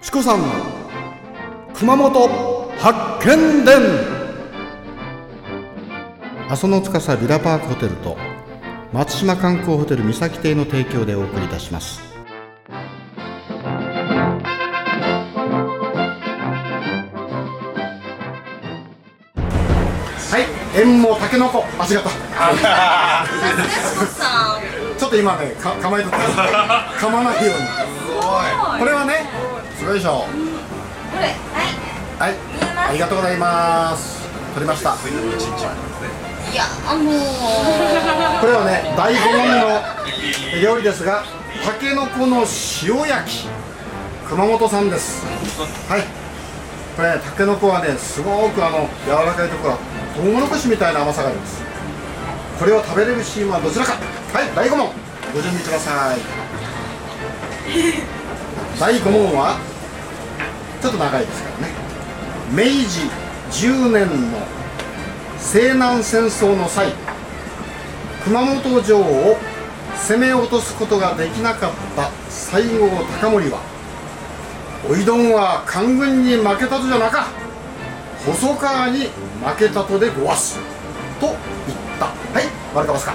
チコさんの熊本発見伝。阿蘇の司ビラパークホテルと松島観光ホテル三崎邸の提供でお送りいたします。はい縁もたけのこあ違った。ちょっと今ねか構えとった噛まないように。これはねすごいでしょこれはい。はいありがとうございます。取りました。いやあのー、これはね第5問の料理ですがたけのこの塩焼き。熊本産です。はい。これねたけのこはねすごくあの柔らかいところはトウモロコシみたいな甘さがあります。これを食べれるシーンはどちらか。はい第5問ご準備ください 第5問はちょっと長いですからね。明治10年の西南戦争の際熊本城を攻め落とすことができなかった西郷隆盛はおいどんは官軍に負けたとじゃなか細川に負けたとでごわすと言った。はい丸かますか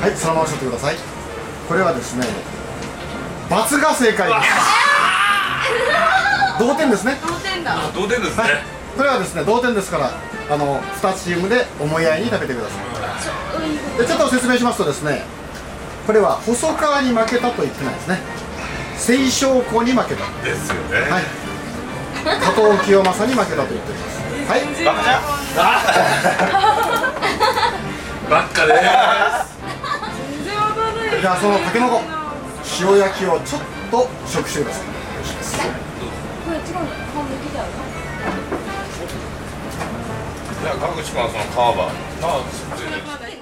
はいそのままおっしゃってください。これはですね×が正解です。同点ですね。同点だ。同点ですね、はい、これはですね同点ですからあの2チームで思い合いに食べてください。でちょっと説明しますとですねこれは細川に負けたと言ってないですね。清少校に負けた。ですよね、はい。加藤清正に負けたと言っております。はい。バカ。じゃばっかでじゃあそのたけのこ塩焼きをちょっと食してくださいこれ違うんだ顔向けちゃうじゃあ川口君はその川場まあ